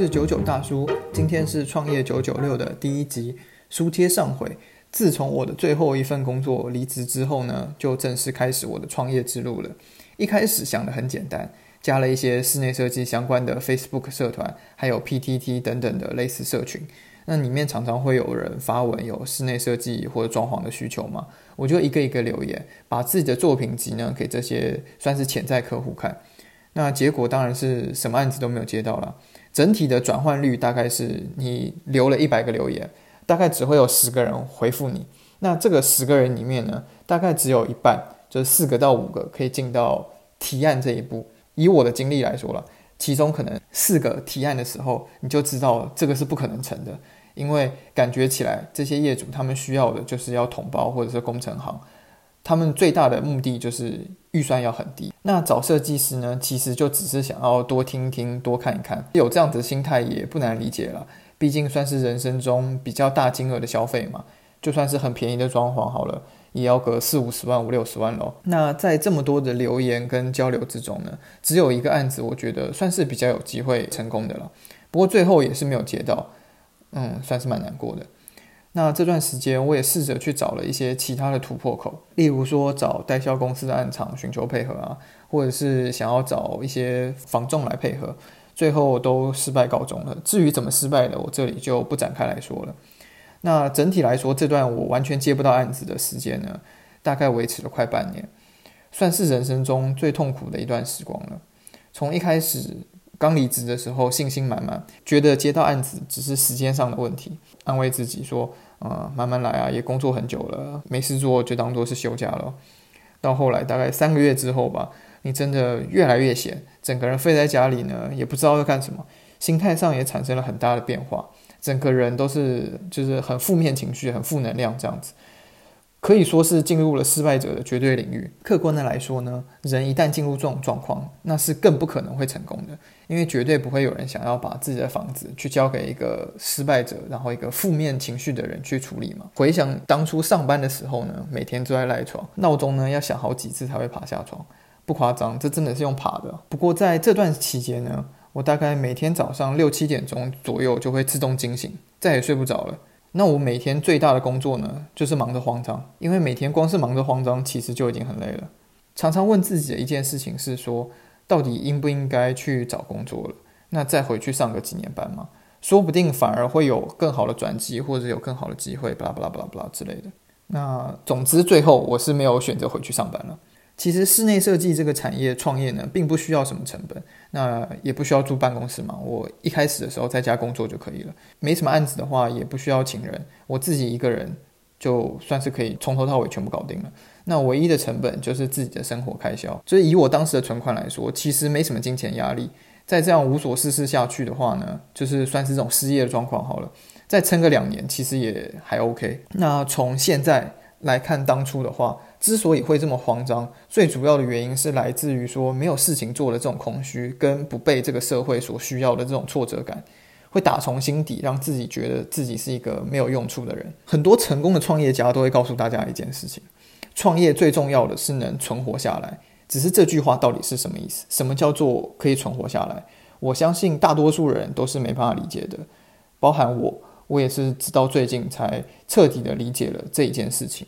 是九九大叔，今天是创业九九六的第一集。书贴上回，自从我的最后一份工作离职之后呢，就正式开始我的创业之路了。一开始想的很简单，加了一些室内设计相关的 Facebook 社团，还有 PTT 等等的类似社群。那里面常常会有人发文有室内设计或者装潢的需求嘛，我就一个一个留言，把自己的作品集呢给这些算是潜在客户看。那结果当然是什么案子都没有接到了。整体的转换率大概是你留了一百个留言，大概只会有十个人回复你。那这个十个人里面呢，大概只有一半，就是四个到五个可以进到提案这一步。以我的经历来说了，其中可能四个提案的时候，你就知道这个是不可能成的，因为感觉起来这些业主他们需要的就是要统包或者是工程行。他们最大的目的就是预算要很低。那找设计师呢，其实就只是想要多听听、多看一看。有这样子的心态也不难理解了，毕竟算是人生中比较大金额的消费嘛。就算是很便宜的装潢好了，也要个四五十万、五六十万咯。那在这么多的留言跟交流之中呢，只有一个案子，我觉得算是比较有机会成功的了。不过最后也是没有接到，嗯，算是蛮难过的。那这段时间，我也试着去找了一些其他的突破口，例如说找代销公司的暗场寻求配合啊，或者是想要找一些房仲来配合，最后都失败告终了。至于怎么失败的，我这里就不展开来说了。那整体来说，这段我完全接不到案子的时间呢，大概维持了快半年，算是人生中最痛苦的一段时光了。从一开始刚离职的时候，信心满满，觉得接到案子只是时间上的问题。安慰自己说：“呃，慢慢来啊，也工作很久了，没事做就当做是休假了。”到后来大概三个月之后吧，你真的越来越闲，整个人废在家里呢，也不知道要干什么，心态上也产生了很大的变化，整个人都是就是很负面情绪、很负能量这样子。可以说是进入了失败者的绝对领域。客观的来说呢，人一旦进入这种状况，那是更不可能会成功的，因为绝对不会有人想要把自己的房子去交给一个失败者，然后一个负面情绪的人去处理嘛。回想当初上班的时候呢，每天都在赖床，闹钟呢要响好几次才会爬下床，不夸张，这真的是用爬的。不过在这段期间呢，我大概每天早上六七点钟左右就会自动惊醒，再也睡不着了。那我每天最大的工作呢，就是忙着慌张，因为每天光是忙着慌张，其实就已经很累了。常常问自己的一件事情是说，到底应不应该去找工作了？那再回去上个几年班吗？说不定反而会有更好的转机，或者有更好的机会，巴拉巴拉巴拉巴拉之类的。那总之，最后我是没有选择回去上班了。其实室内设计这个产业创业呢，并不需要什么成本，那也不需要租办公室嘛。我一开始的时候在家工作就可以了，没什么案子的话，也不需要请人，我自己一个人就算是可以从头到尾全部搞定了。那唯一的成本就是自己的生活开销。所以以我当时的存款来说，其实没什么金钱压力。再这样无所事事下去的话呢，就是算是这种失业的状况好了，再撑个两年，其实也还 OK。那从现在来看，当初的话。之所以会这么慌张，最主要的原因是来自于说没有事情做的这种空虚，跟不被这个社会所需要的这种挫折感，会打从心底让自己觉得自己是一个没有用处的人。很多成功的创业家都会告诉大家一件事情：创业最重要的是能存活下来。只是这句话到底是什么意思？什么叫做可以存活下来？我相信大多数人都是没办法理解的，包含我，我也是直到最近才彻底的理解了这一件事情。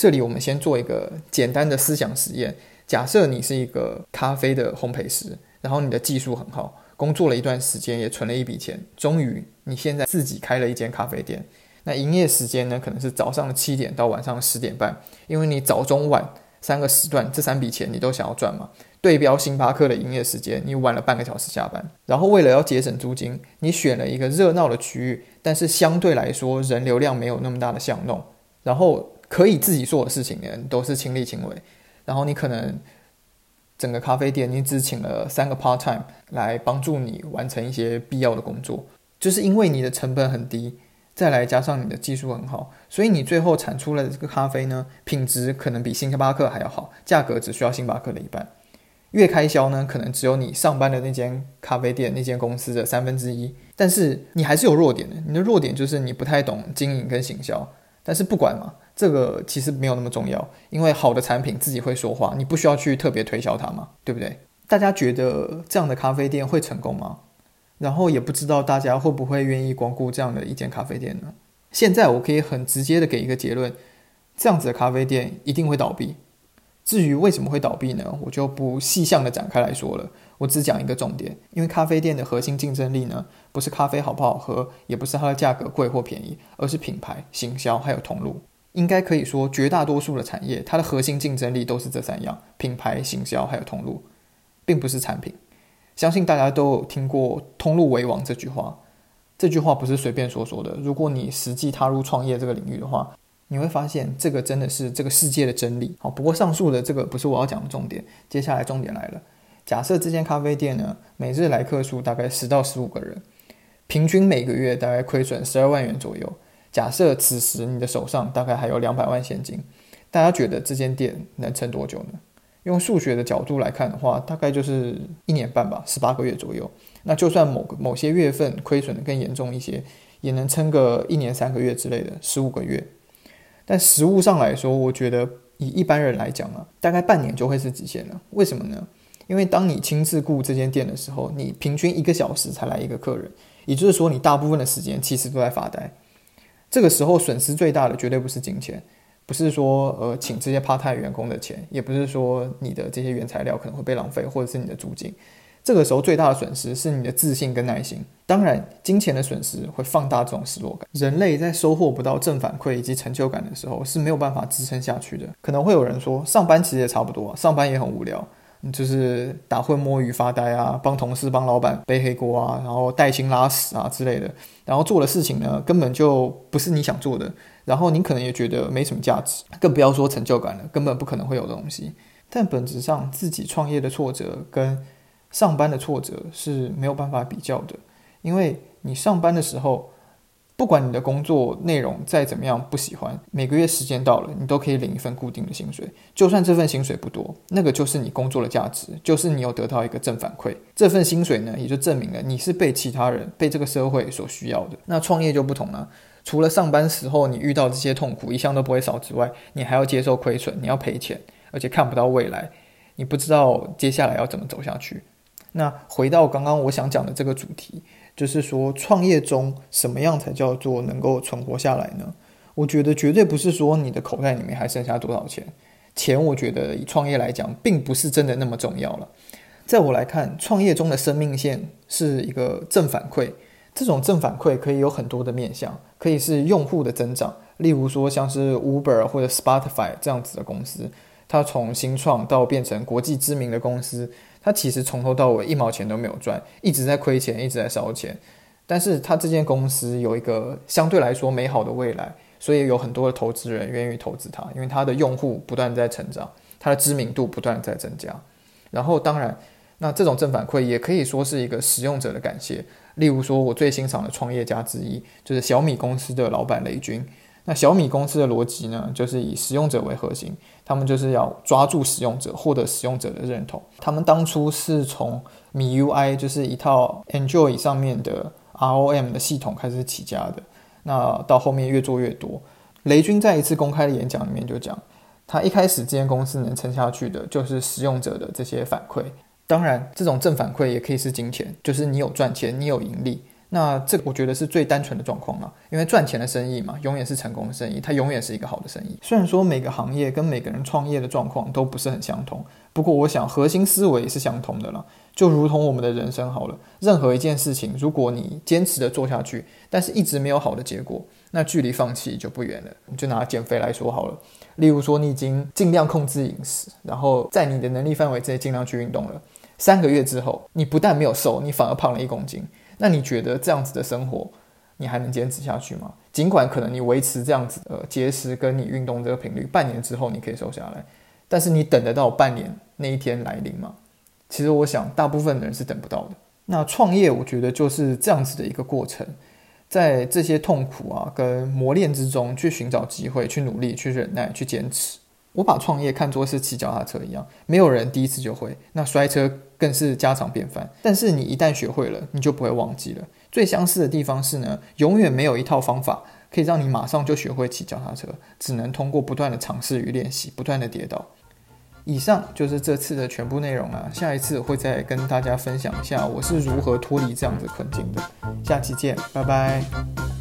这里我们先做一个简单的思想实验。假设你是一个咖啡的烘焙师，然后你的技术很好，工作了一段时间，也存了一笔钱，终于你现在自己开了一间咖啡店。那营业时间呢，可能是早上的七点到晚上十点半，因为你早中晚三个时段，这三笔钱你都想要赚嘛。对标星巴克的营业时间，你晚了半个小时下班，然后为了要节省租金，你选了一个热闹的区域，但是相对来说人流量没有那么大的巷弄，然后。可以自己做的事情呢，都是亲力亲为。然后你可能整个咖啡店，你只请了三个 part time 来帮助你完成一些必要的工作，就是因为你的成本很低，再来加上你的技术很好，所以你最后产出来的这个咖啡呢，品质可能比星巴克还要好，价格只需要星巴克的一半，月开销呢可能只有你上班的那间咖啡店那间公司的三分之一。但是你还是有弱点的，你的弱点就是你不太懂经营跟行销。但是不管嘛。这个其实没有那么重要，因为好的产品自己会说话，你不需要去特别推销它嘛，对不对？大家觉得这样的咖啡店会成功吗？然后也不知道大家会不会愿意光顾这样的一间咖啡店呢？现在我可以很直接的给一个结论，这样子的咖啡店一定会倒闭。至于为什么会倒闭呢？我就不细项的展开来说了，我只讲一个重点。因为咖啡店的核心竞争力呢，不是咖啡好不好喝，也不是它的价格贵或便宜，而是品牌、行销还有通路。应该可以说，绝大多数的产业，它的核心竞争力都是这三样：品牌、行销还有通路，并不是产品。相信大家都有听过“通路为王”这句话，这句话不是随便说说的。如果你实际踏入创业这个领域的话，你会发现这个真的是这个世界的真理。好，不过上述的这个不是我要讲的重点。接下来重点来了。假设这间咖啡店呢，每日来客数大概十到十五个人，平均每个月大概亏损十二万元左右。假设此时你的手上大概还有两百万现金，大家觉得这间店能撑多久呢？用数学的角度来看的话，大概就是一年半吧，十八个月左右。那就算某个某些月份亏损的更严重一些，也能撑个一年三个月之类的，十五个月。但实物上来说，我觉得以一般人来讲啊，大概半年就会是极限了。为什么呢？因为当你亲自雇这间店的时候，你平均一个小时才来一个客人，也就是说，你大部分的时间其实都在发呆。这个时候损失最大的绝对不是金钱，不是说呃请这些 part time 员工的钱，也不是说你的这些原材料可能会被浪费，或者是你的租金。这个时候最大的损失是你的自信跟耐心。当然，金钱的损失会放大这种失落感。人类在收获不到正反馈以及成就感的时候是没有办法支撑下去的。可能会有人说，上班其实也差不多，上班也很无聊，就是打混摸鱼发呆啊，帮同事帮老板背黑锅啊，然后带薪拉屎啊之类的。然后做的事情呢，根本就不是你想做的。然后你可能也觉得没什么价值，更不要说成就感了，根本不可能会有的东西。但本质上，自己创业的挫折跟上班的挫折是没有办法比较的，因为你上班的时候，不管你的工作内容再怎么样不喜欢，每个月时间到了，你都可以领一份固定的薪水。就算这份薪水不多，那个就是你工作的价值，就是你有得到一个正反馈。这份薪水呢，也就证明了你是被其他人、被这个社会所需要的。那创业就不同了，除了上班时候你遇到这些痛苦一向都不会少之外，你还要接受亏损，你要赔钱，而且看不到未来，你不知道接下来要怎么走下去。那回到刚刚我想讲的这个主题，就是说创业中什么样才叫做能够存活下来呢？我觉得绝对不是说你的口袋里面还剩下多少钱，钱我觉得以创业来讲，并不是真的那么重要了。在我来看，创业中的生命线是一个正反馈，这种正反馈可以有很多的面向，可以是用户的增长，例如说像是 Uber 或者 Spotify 这样子的公司，它从新创到变成国际知名的公司。他其实从头到尾一毛钱都没有赚，一直在亏钱，一直在烧钱。但是他这间公司有一个相对来说美好的未来，所以有很多的投资人愿意投资他，因为他的用户不断在成长，他的知名度不断在增加。然后当然，那这种正反馈也可以说是一个使用者的感谢。例如说，我最欣赏的创业家之一就是小米公司的老板雷军。那小米公司的逻辑呢，就是以使用者为核心，他们就是要抓住使用者，获得使用者的认同。他们当初是从米 UI，就是一套 Enjoy 上面的 ROM 的系统开始起家的。那到后面越做越多。雷军在一次公开的演讲里面就讲，他一开始这间公司能撑下去的，就是使用者的这些反馈。当然，这种正反馈也可以是金钱，就是你有赚钱，你有盈利。那这我觉得是最单纯的状况了，因为赚钱的生意嘛，永远是成功的生意，它永远是一个好的生意。虽然说每个行业跟每个人创业的状况都不是很相同，不过我想核心思维是相同的了。就如同我们的人生好了，任何一件事情，如果你坚持的做下去，但是一直没有好的结果，那距离放弃就不远了。就拿减肥来说好了，例如说你已经尽量控制饮食，然后在你的能力范围之内尽量去运动了，三个月之后，你不但没有瘦，你反而胖了一公斤。那你觉得这样子的生活，你还能坚持下去吗？尽管可能你维持这样子呃节食跟你运动这个频率，半年之后你可以瘦下来，但是你等得到半年那一天来临吗？其实我想大部分的人是等不到的。那创业我觉得就是这样子的一个过程，在这些痛苦啊跟磨练之中去寻找机会，去努力，去忍耐，去坚持。我把创业看作是骑脚踏车一样，没有人第一次就会，那摔车更是家常便饭。但是你一旦学会了，你就不会忘记了。最相似的地方是呢，永远没有一套方法可以让你马上就学会骑脚踏车，只能通过不断的尝试与练习，不断的跌倒。以上就是这次的全部内容啊，下一次会再跟大家分享一下我是如何脱离这样的困境的。下期见，拜拜。